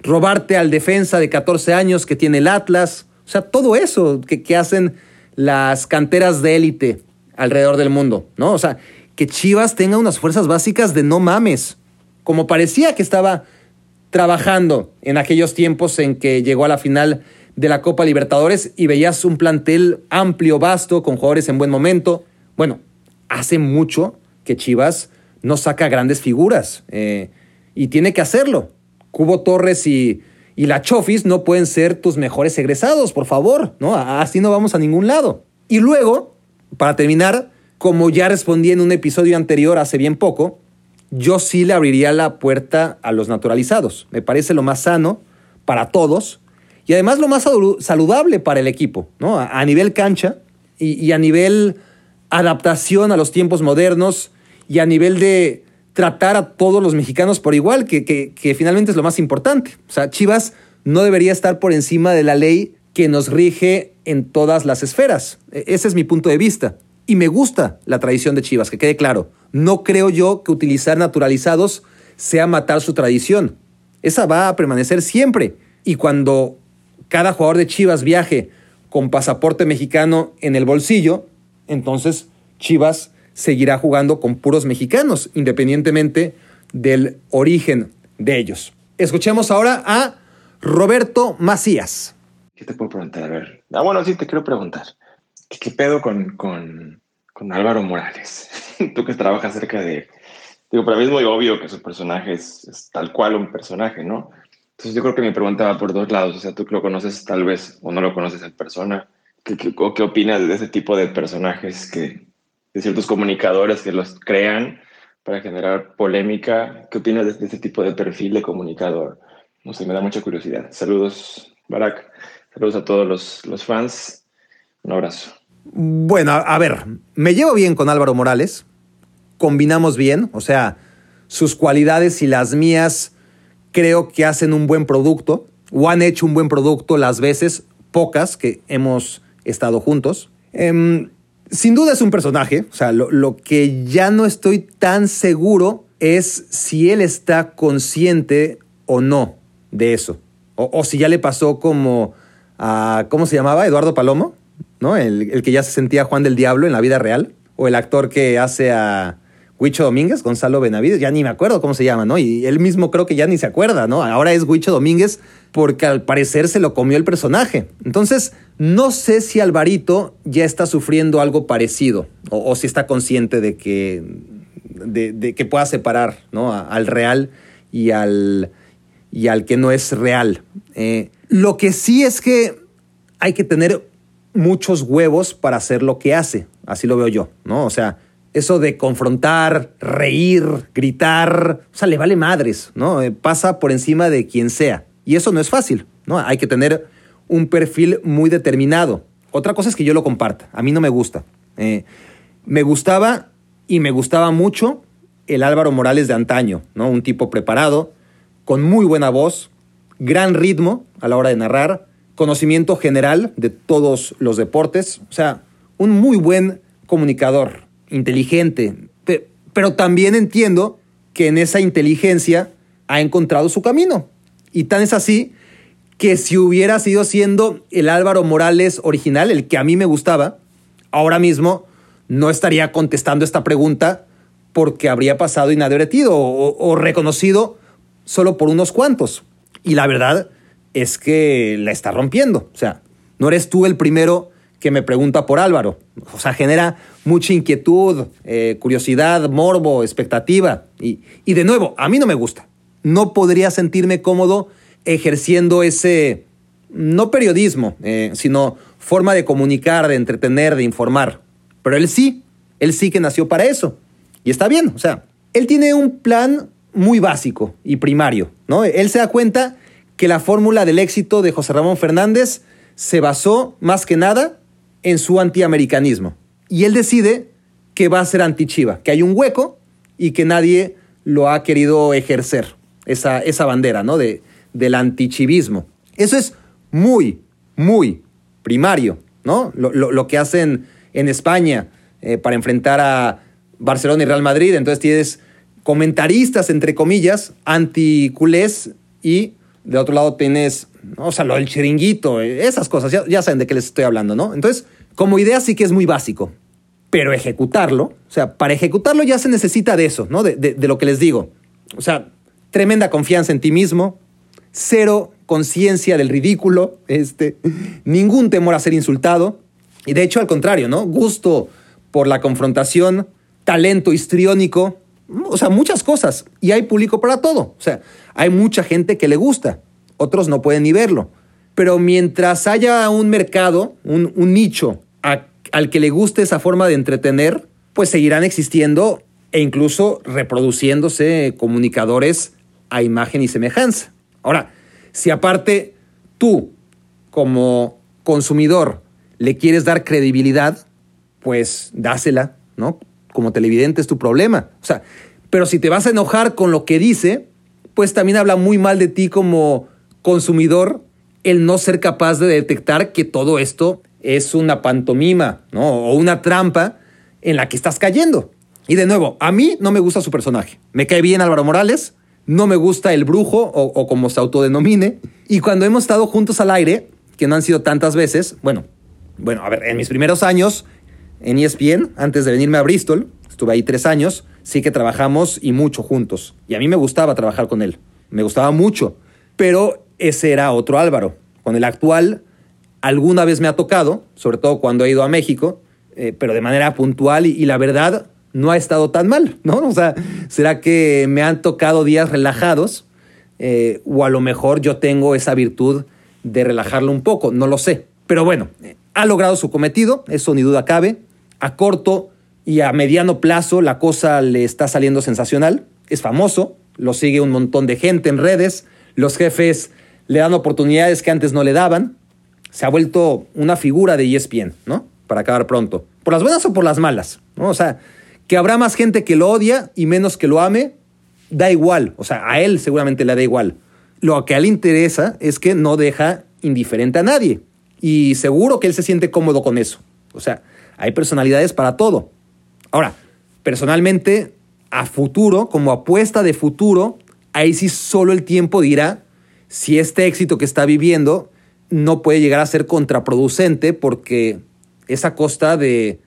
robarte al defensa de 14 años que tiene el Atlas, o sea, todo eso que, que hacen las canteras de élite alrededor del mundo, ¿no? O sea, que Chivas tenga unas fuerzas básicas de no mames, como parecía que estaba trabajando en aquellos tiempos en que llegó a la final de la Copa Libertadores y veías un plantel amplio, vasto, con jugadores en buen momento. Bueno, hace mucho que Chivas no saca grandes figuras eh, y tiene que hacerlo. Cubo Torres y, y la Chofis no pueden ser tus mejores egresados, por favor, ¿no? Así no vamos a ningún lado. Y luego, para terminar, como ya respondí en un episodio anterior hace bien poco, yo sí le abriría la puerta a los naturalizados. Me parece lo más sano para todos y además lo más saludable para el equipo, ¿no? A, nivel cancha y, a nivel adaptación a los tiempos modernos y a nivel de tratar a todos los mexicanos por igual, que, que finalmente es lo más importante. O sea, Chivas no debería estar por encima de la ley que nos rige en todas las esferas. E, ese es mi punto de vista. Y me gusta la tradición de Chivas, que quede claro. No creo yo que utilizar naturalizados sea matar su tradición. Esa va a permanecer siempre. Y cuando cada jugador de Chivas viaje con pasaporte mexicano en el bolsillo, entonces Chivas seguirá jugando con puros mexicanos, independientemente del origen de ellos. Escuchemos ahora a Roberto Macías. ¿Qué te puedo preguntar? A ver. Ah, bueno, sí, te quiero preguntar. ¿Qué, pedo con, con, con, Álvaro Morales? Tú que trabajas cerca de... Digo, para mí es muy obvio que su personaje es, tal cual un personaje, ¿no? Entonces yo creo que mi pregunta va por dos lados. O sea, tú que lo conoces tal vez o no lo conoces en persona. ¿Qué, qué, qué opinas de ese tipo de personajes que, de ciertos comunicadores que los crean para generar polémica? ¿Qué opinas de, ese tipo de perfil de comunicador? No sé, me da mucha curiosidad. Saludos, Barack. Saludos a todos los, fans. Un abrazo. Bueno, a, ver, me llevo bien con Álvaro Morales. Combinamos bien, o sea, sus cualidades y las mías creo que hacen un buen producto o han hecho un buen producto las veces, pocas, que hemos estado juntos. Em, sin duda es un personaje, o sea, lo, que ya no estoy tan seguro es si él está consciente o no de eso, o si ya le pasó como a, ¿cómo se llamaba? Eduardo Palomo, ¿no? El, que ya se sentía Juan del Diablo en la vida real, o el actor que hace a Huicho Domínguez, Gonzalo Benavides, ya ni me acuerdo cómo se llama, ¿no? Y él mismo creo que ya ni se acuerda, ¿no? Ahora es Huicho Domínguez porque al parecer se lo comió el personaje. Entonces, no sé si Alvarito ya está sufriendo algo parecido o, si está consciente de que, de, que pueda separar, ¿no? al real y al, y al que no es real. Eh, lo que sí es que hay que tener muchos huevos para hacer lo que hace, así lo veo yo, ¿no? O sea, eso de confrontar, reír, gritar, o sea, le vale madres, ¿no? Eh, pasa por encima de quien sea. Y eso no es fácil, ¿no? Hay que tener un perfil muy determinado. Otra cosa es que yo lo comparta, a mí no me gusta. Eh, me gustaba y me gustaba mucho el Álvaro Morales de antaño, ¿no? Un tipo preparado, con muy buena voz, gran ritmo a la hora de narrar, conocimiento general de todos los deportes, o sea, un muy buen comunicador, inteligente, pero también entiendo que en esa inteligencia ha encontrado su camino. Y tan es así que si hubiera sido siendo el Álvaro Morales original, el que a mí me gustaba, ahora mismo no estaría contestando esta pregunta porque habría pasado inadvertido o, o reconocido solo por unos cuantos. Y la verdad es que la está rompiendo. O sea, no eres tú el primero que me pregunta por Álvaro. O sea, genera mucha inquietud, eh, curiosidad, morbo, expectativa. Y, y de nuevo, a mí no me gusta. No podría sentirme cómodo ejerciendo ese, no periodismo, eh, sino forma de comunicar, de entretener, de informar. Pero él sí, él sí que nació para eso. Y está bien, o sea, él tiene un plan muy básico y primario, ¿no? Él se da cuenta que la fórmula del éxito de José Ramón Fernández se basó más que nada en su antiamericanismo. Y él decide que va a ser anti-Chiva, que hay un hueco y que nadie lo ha querido ejercer, esa, esa bandera, ¿no? De, del antichivismo. Eso es muy, muy primario, ¿no? Lo, que hacen en España eh, para enfrentar a Barcelona y Real Madrid. Entonces tienes comentaristas, entre comillas, anticulés y de otro lado tienes, o sea, lo del chiringuito, esas cosas, ya, saben de qué les estoy hablando, ¿no? Entonces, como idea sí que es muy básico, pero ejecutarlo, o sea, para ejecutarlo ya se necesita de eso, ¿no? De, lo que les digo. O sea, tremenda confianza en ti mismo, cero conciencia del ridículo, este, ningún temor a ser insultado, y de hecho al contrario, ¿no? Gusto por la confrontación, talento histriónico, o sea, muchas cosas. Y hay público para todo. O sea, hay mucha gente que le gusta, otros no pueden ni verlo. Pero mientras haya un mercado, un, nicho al que le guste esa forma de entretener, pues seguirán existiendo e incluso reproduciéndose comunicadores a imagen y semejanza. Ahora, si aparte tú, como consumidor, le quieres dar credibilidad, pues dásela, ¿no? como televidente es tu problema. O sea, pero si te vas a enojar con lo que dice, pues también habla muy mal de ti como consumidor el no ser capaz de detectar que todo esto es una pantomima, ¿no? O una trampa en la que estás cayendo. Y de nuevo, a mí no me gusta su personaje. Me cae bien Álvaro Morales, no me gusta el brujo o, como se autodenomine. Y cuando hemos estado juntos al aire, que no han sido tantas veces, bueno, bueno, a ver, en mis primeros años en ESPN antes de venirme a Bristol. Estuve ahí tres años. Sí que trabajamos y mucho juntos. Y a mí me gustaba trabajar con él. Me gustaba mucho. Pero ese era otro Álvaro. Con el actual, alguna vez me ha tocado, sobre todo cuando he ido a México, eh, pero de manera puntual y, la verdad no ha estado tan mal, ¿no? O sea, ¿será que me han tocado días relajados? Eh, o a lo mejor yo tengo esa virtud de relajarlo un poco, no lo sé. Pero bueno, ha logrado su cometido, eso ni duda cabe a corto y a mediano plazo la cosa le está saliendo sensacional. Es famoso, lo sigue un montón de gente en redes, los jefes le dan oportunidades que antes no le daban. Se ha vuelto una figura de ESPN, ¿no? Para acabar pronto. Por las buenas o por las malas, ¿no? O sea, que habrá más gente que lo odia y menos que lo ame, da igual. O sea, a él seguramente le da igual. Lo que a él interesa es que no deja indiferente a nadie. Y seguro que él se siente cómodo con eso. O sea, hay personalidades para todo. Ahora, personalmente, a futuro, como apuesta de futuro, ahí sí solo el tiempo dirá si este éxito que está viviendo no puede llegar a ser contraproducente porque es a costa de,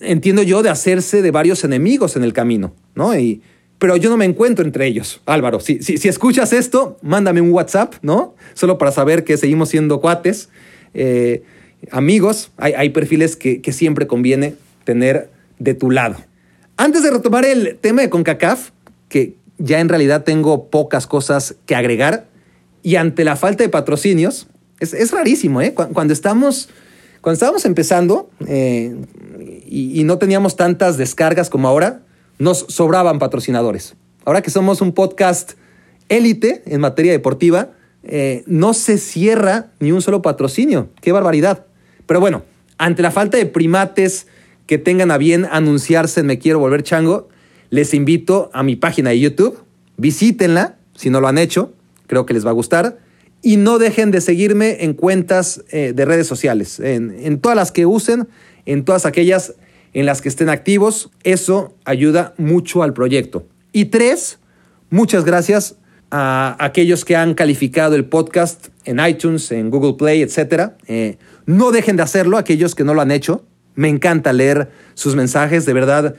entiendo yo, de hacerse de varios enemigos en el camino, ¿no? Y, pero yo no me encuentro entre ellos. Álvaro, si, si, escuchas esto, mándame un WhatsApp, ¿no? Solo para saber que seguimos siendo cuates. Eh, amigos, hay, perfiles que, siempre conviene tener de tu lado. Antes de retomar el tema de CONCACAF, que ya en realidad tengo pocas cosas que agregar, y ante la falta de patrocinios, es, rarísimo, ¿eh? Cuando, estamos, cuando estábamos empezando eh, y, no teníamos tantas descargas como ahora, nos sobraban patrocinadores. Ahora que somos un podcast élite en materia deportiva, eh, no se cierra ni un solo patrocinio. ¡Qué barbaridad! Pero bueno, ante la falta de primates que tengan a bien anunciarse en Me Quiero Volver Chango, les invito a mi página de YouTube. Visítenla si no lo han hecho. Creo que les va a gustar. Y no dejen de seguirme en cuentas eh, de redes sociales. En, todas las que usen, en todas aquellas en las que estén activos. Eso ayuda mucho al proyecto. Y tres, muchas gracias a aquellos que han calificado el podcast en iTunes, en Google Play, etc. Eh, no dejen de hacerlo, aquellos que no lo han hecho. Me encanta leer sus mensajes, de verdad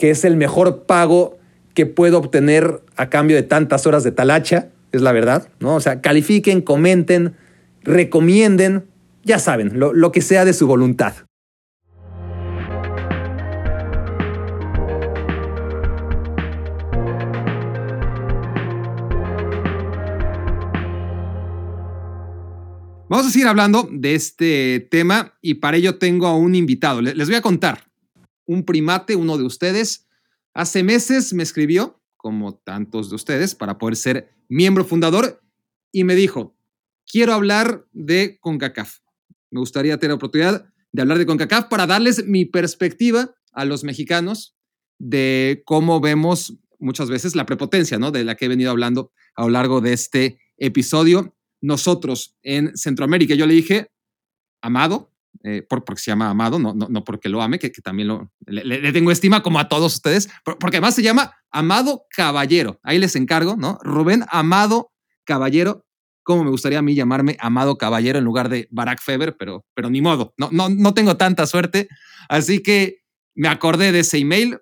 que es el mejor pago que puedo obtener a cambio de tantas horas de talacha, es la verdad, ¿no? O sea, califiquen, comenten, recomienden, ya saben, lo, lo que sea de su voluntad. Vamos a seguir hablando de este tema y para ello tengo a un invitado. Les voy a contar. Un primate, uno de ustedes, hace meses me escribió, como tantos de ustedes, para poder ser miembro fundador y me dijo, quiero hablar de CONCACAF. Me gustaría tener la oportunidad de hablar de CONCACAF para darles mi perspectiva a los mexicanos de cómo vemos muchas veces la prepotencia, ¿no? De la que he venido hablando a lo largo de este episodio nosotros en Centroamérica. Yo le dije, Amado, eh, porque se llama Amado, no, no, porque lo ame, que, también lo, le, tengo estima como a todos ustedes, porque además se llama Amado Caballero. Ahí les encargo, ¿no? Rubén Amado Caballero. Como me gustaría a mí llamarme Amado Caballero en lugar de Barack Feber, pero, pero ni modo, no, no, no tengo tanta suerte. Así que me acordé de ese email,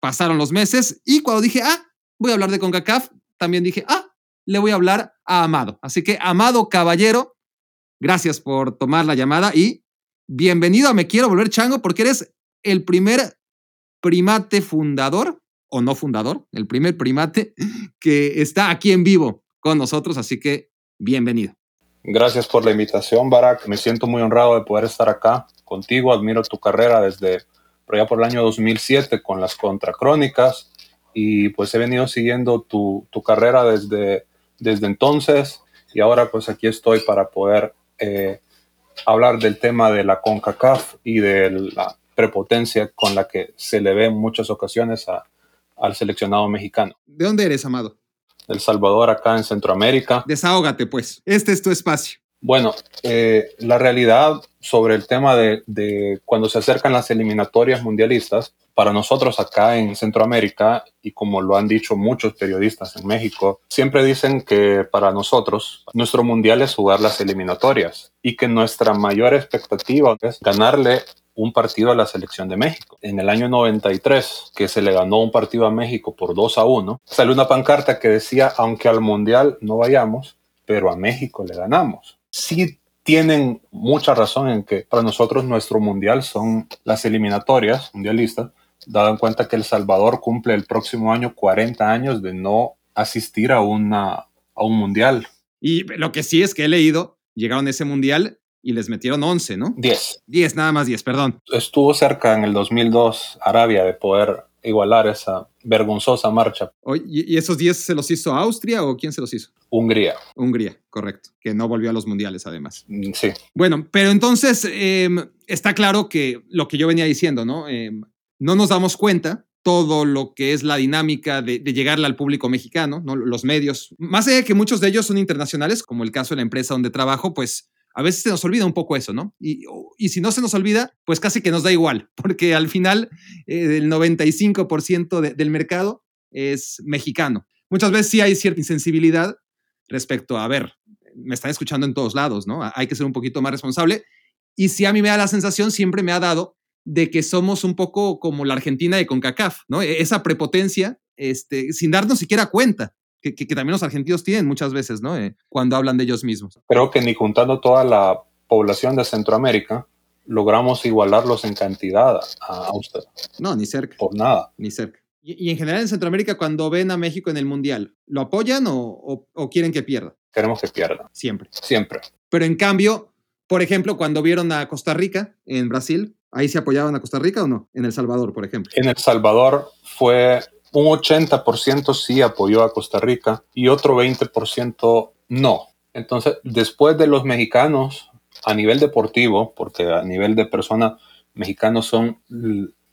pasaron los meses y cuando dije, ah, voy a hablar de CONCACAF, también dije, ah, le voy a hablar a Amado. Así que, Amado Caballero, gracias por tomar la llamada y bienvenido a Me Quiero Volver Chango porque eres el primer primate fundador, o no fundador, el primer primate que está aquí en vivo con nosotros. Así que, bienvenido. Gracias por la invitación, Barack. Me siento muy honrado de poder estar acá contigo. Admiro tu carrera desde por allá por el año 2007 con las contracrónicas y pues he venido siguiendo tu, tu carrera desde desde entonces y ahora pues aquí estoy para poder eh, hablar del tema de la CONCACAF y de la prepotencia con la que se le ve en muchas ocasiones al seleccionado mexicano. ¿De dónde eres, Amado? El Salvador, acá en Centroamérica. Desahógate, pues. Este es tu espacio. Bueno, eh, la realidad sobre el tema de, cuando se acercan las eliminatorias mundialistas, para nosotros acá en Centroamérica, y como lo han dicho muchos periodistas en México, siempre dicen que para nosotros nuestro mundial es jugar las eliminatorias y que nuestra mayor expectativa es ganarle un partido a la selección de México. En el año 93, que se le ganó un partido a México por 2 a 1, salió una pancarta que decía, aunque al mundial no vayamos, pero a México le ganamos sí tienen mucha razón en que para nosotros nuestro mundial son las eliminatorias mundialistas, dado en cuenta que El Salvador cumple el próximo año 40 años de no asistir a, una, a un mundial. Y lo que sí es que he leído, llegaron a ese mundial y les metieron 11, ¿no? 10. 10, nada más 10, perdón. Estuvo cerca en el 2002 Arabia de poder igualar esa vergonzosa marcha. ¿Y esos 10 se los hizo Austria o quién se los hizo? Hungría. Hungría, correcto, que no volvió a los mundiales además. Mm, sí. Bueno, pero entonces em, está claro que lo que yo venía diciendo, ¿no? Em, no nos damos cuenta todo lo que es la dinámica de, llegarle al público mexicano, ¿no? los medios. Más allá de que muchos de ellos son internacionales, como el caso de la empresa donde trabajo, pues a veces se nos olvida un poco eso, ¿no? Y, si no se nos olvida, pues casi que nos da igual, porque al final eh, el 95% del mercado es mexicano. Muchas veces sí hay cierta insensibilidad respecto a, ver, me están escuchando en todos lados, ¿no? Hay que ser un poquito más responsable. Y si a mí me da la sensación, siempre me ha dado de que somos un poco como la Argentina de CONCACAF, ¿no? E-, esa prepotencia, este, sin darnos siquiera cuenta que, también los argentinos tienen muchas veces, ¿no? Eh, cuando hablan de ellos mismos. Creo que ni juntando toda la población de Centroamérica logramos igualarlos en cantidad a usted. No, ni cerca. Por nada. Ni cerca. Y, en general en Centroamérica, cuando ven a México en el Mundial, ¿lo apoyan o, quieren que pierda? Queremos que pierda. Siempre. Siempre. Pero en cambio, por ejemplo, cuando vieron a Costa Rica en Brasil, ¿ahí se apoyaban a Costa Rica o no? En El Salvador, por ejemplo. En El Salvador fue un 80% sí apoyó a Costa Rica y otro 20% no. Entonces, después de los mexicanos, a nivel deportivo, porque a nivel de persona, mexicanos son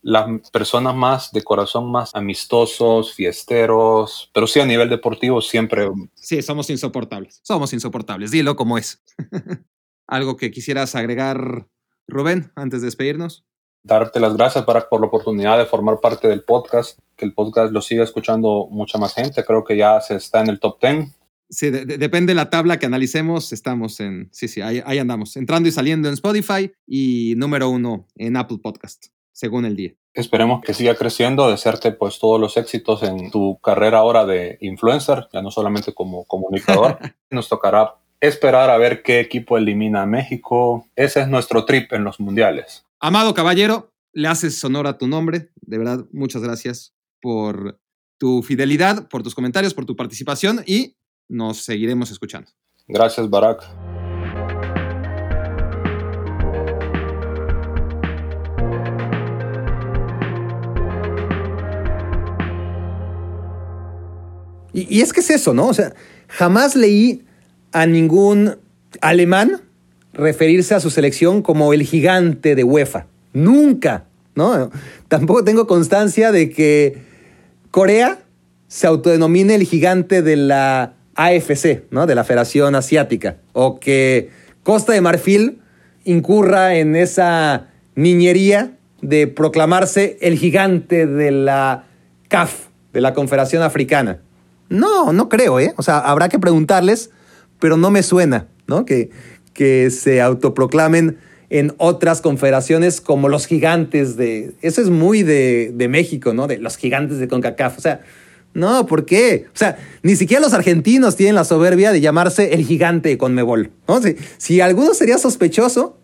las personas más de corazón más amistosos, fiesteros, pero sí a nivel deportivo siempre. Sí, somos insoportables. Somos insoportables. Dilo como es. ¿Algo que quisieras agregar, Rubén, antes de despedirnos? Darte las gracias para, por la oportunidad de formar parte del podcast, que el podcast lo siga escuchando mucha más gente. Creo que ya se está en el top 10. Sí, depende de la tabla que analicemos, estamos en, sí, sí, ahí, ahí andamos, entrando y saliendo en Spotify y número uno en Apple Podcast, según el día. Esperemos que siga creciendo, desearte pues todos los éxitos en tu carrera ahora de influencer, ya no solamente como comunicador. Nos tocará esperar a ver qué equipo elimina a México. Ese es nuestro trip en los mundiales. Amado caballero, le haces honor a tu nombre. De verdad, muchas gracias por tu fidelidad, por tus comentarios, por tu participación y nos seguiremos escuchando. Gracias, Barack. Y, es que es eso, ¿no? O sea, jamás leí a ningún alemán referirse a su selección como el gigante de UEFA. Nunca, ¿no? Tampoco tengo constancia de que Corea se autodenomine el gigante de la AFC, ¿no? De la Federación Asiática. O que Costa de Marfil incurra en esa niñería de proclamarse el gigante de la CAF, de la Confederación Africana. No, no creo, ¿eh? O sea, habrá que preguntarles, pero no me suena, ¿no? Que, que se autoproclamen en otras confederaciones como los gigantes de... Eso es muy de, de México, ¿no? De los gigantes de CONCACAF. O sea, no, ¿por qué? O sea, ni siquiera los argentinos tienen la soberbia de llamarse el gigante de Conmebol. ¿no? Si, si alguno sería sospechoso,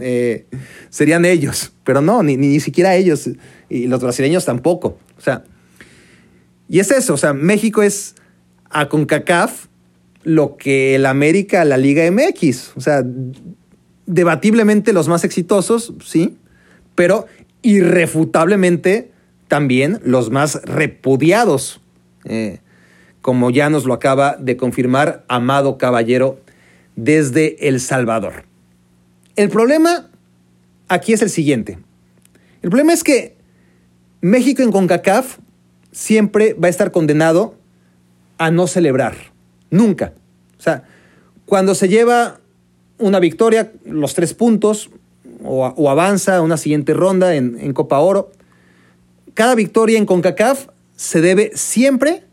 eh, serían ellos. Pero no, ni, ni siquiera ellos. Y los brasileños tampoco. O sea, y es eso, o sea, México es a CONCACAF lo que el América la Liga MX. O sea, debatiblemente los más exitosos, sí, pero irrefutablemente también los más repudiados, eh, como ya nos lo acaba de confirmar Amado Caballero desde El Salvador. El problema aquí es el siguiente. El problema es que México en CONCACAF siempre va a estar condenado a no celebrar. Nunca. O sea, cuando se lleva una victoria, los tres puntos, o, avanza a una siguiente ronda en, en, Copa Oro, cada victoria en CONCACAF se debe siempre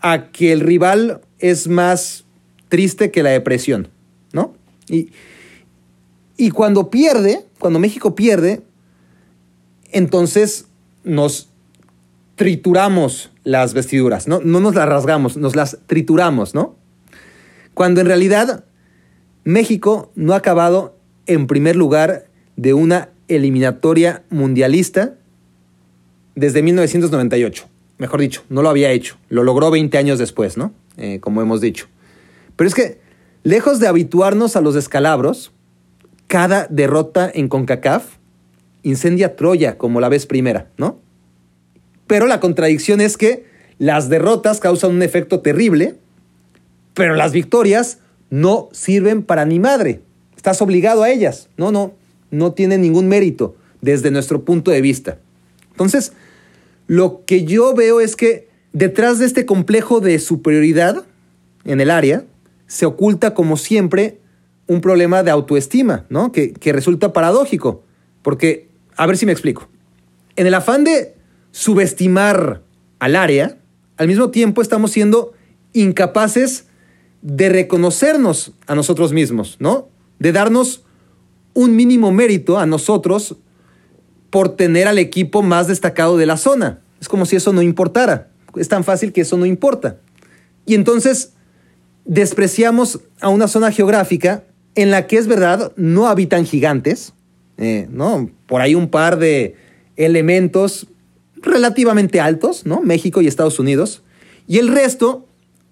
a que el rival es más triste que la depresión, ¿no? Y, y cuando pierde, cuando México pierde, entonces nos trituramos las vestiduras, ¿no? No nos las rasgamos, nos las trituramos, ¿no? Cuando en realidad México no ha acabado en primer lugar de una eliminatoria mundialista desde 1998. Mejor dicho, no lo había hecho. Lo logró 20 años después, ¿no? Eh, como hemos dicho. Pero es que, lejos de habituarnos a los descalabros, cada derrota en CONCACAF incendia Troya como la vez primera, ¿no? Pero la contradicción es que las derrotas causan un efecto terrible, pero las victorias no sirven para ni madre. Estás obligado a ellas. No, no, no tienen ningún mérito desde nuestro punto de vista. Entonces, lo que yo veo es que detrás de este complejo de superioridad en el área se oculta, como siempre, un problema de autoestima, ¿no? Que, que resulta paradójico. Porque, a ver si me explico. En el afán de subestimar al área, al mismo tiempo estamos siendo incapaces de reconocernos a nosotros mismos, ¿no? De darnos un mínimo mérito a nosotros por tener al equipo más destacado de la zona. Es como si eso no importara. Es tan fácil que eso no importa. Y entonces despreciamos a una zona geográfica en la que es verdad no habitan gigantes, eh, ¿no? Por ahí un par de elementos relativamente altos, ¿no? México y Estados Unidos. Y el resto,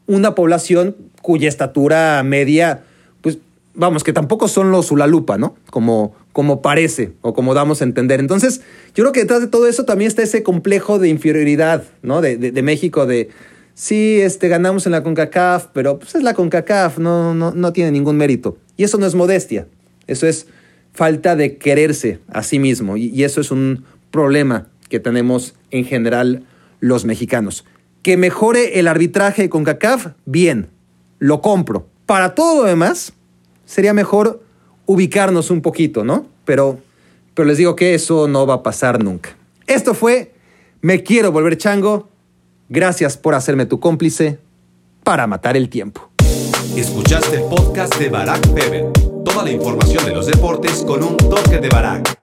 una población cuya estatura media, pues vamos, que tampoco son los Ulalupa, ¿no? Como, como parece o como damos a entender. Entonces, yo creo que detrás de todo eso también está ese complejo de inferioridad, ¿no? De, de, México, de sí, este, ganamos en la CONCACAF, pero pues es la CONCACAF, no, no, no tiene ningún mérito. Y eso no es modestia, eso es falta de quererse a sí mismo. Y, y eso es un problema que tenemos en general los mexicanos. Que mejore el arbitraje con CACAF, bien, lo compro. Para todo lo demás, sería mejor ubicarnos un poquito, ¿no? Pero, pero les digo que eso no va a pasar nunca. Esto fue Me quiero volver chango. Gracias por hacerme tu cómplice para matar el tiempo. Escuchaste el podcast de Barack Feber. Toda la información de los deportes con un toque de Barack.